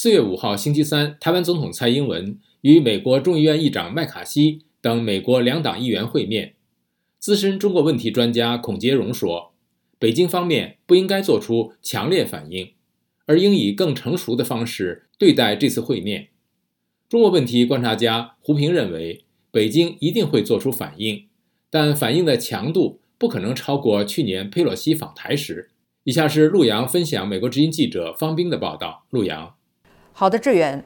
四月五号星期三，台湾总统蔡英文与美国众议院议长麦卡锡等美国两党议员会面。资深中国问题专家孔杰荣说：“北京方面不应该做出强烈反应，而应以更成熟的方式对待这次会面。”中国问题观察家胡平认为，北京一定会做出反应，但反应的强度不可能超过去年佩洛西访台时。以下是陆洋分享美国之音记者方冰的报道。陆洋，好的，志远。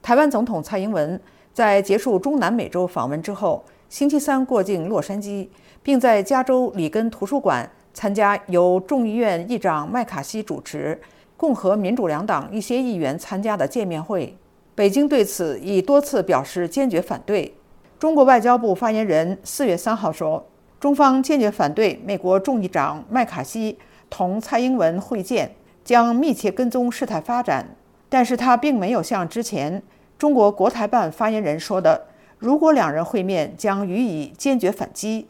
台湾总统蔡英文在结束中南美洲访问之后，星期三过境洛杉矶，并在加州里根图书馆参加由众议院议长麦卡锡主持、共和民主两党一些议员参加的见面会。北京对此已多次表示坚决反对。中国外交部发言人四月三号说，中方坚决反对美国众议长麦卡锡。同蔡英文会见，将密切跟踪事态发展。但是他并没有像之前中国国台办发言人说的，如果两人会面，将予以坚决反击。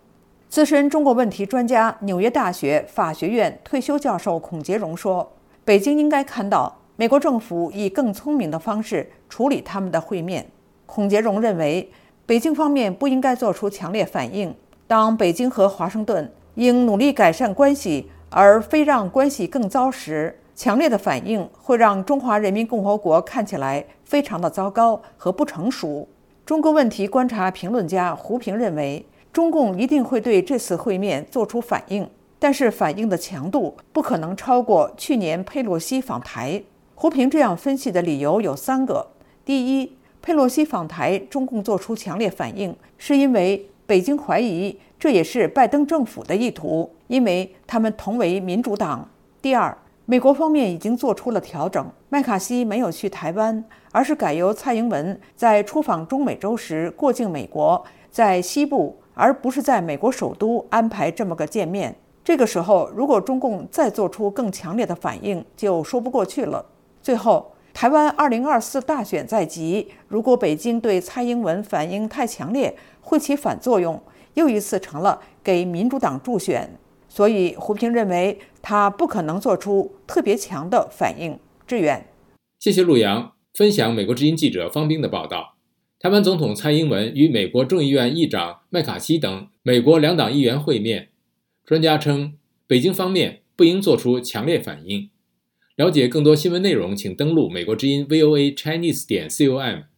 资深中国问题专家、纽约大学法学院退休教授孔杰荣说：“北京应该看到美国政府以更聪明的方式处理他们的会面。”孔杰荣认为，北京方面不应该做出强烈反应。当北京和华盛顿应努力改善关系。而非让关系更糟时，强烈的反应会让中华人民共和国看起来非常的糟糕和不成熟。中国问题观察评论家胡平认为，中共一定会对这次会面做出反应，但是反应的强度不可能超过去年佩洛西访台。胡平这样分析的理由有三个：第一，佩洛西访台，中共做出强烈反应，是因为北京怀疑。这也是拜登政府的意图，因为他们同为民主党。第二，美国方面已经做出了调整，麦卡锡没有去台湾，而是改由蔡英文在出访中美洲时过境美国，在西部，而不是在美国首都安排这么个见面。这个时候，如果中共再做出更强烈的反应，就说不过去了。最后，台湾二零二四大选在即，如果北京对蔡英文反应太强烈，会起反作用。又一次成了给民主党助选，所以胡平认为他不可能做出特别强的反应。支援，谢谢陆阳分享美国之音记者方冰的报道。台湾总统蔡英文与美国众议院议长麦卡锡等美国两党议员会面，专家称北京方面不应做出强烈反应。了解更多新闻内容，请登录美国之音 VOA Chinese 点 com。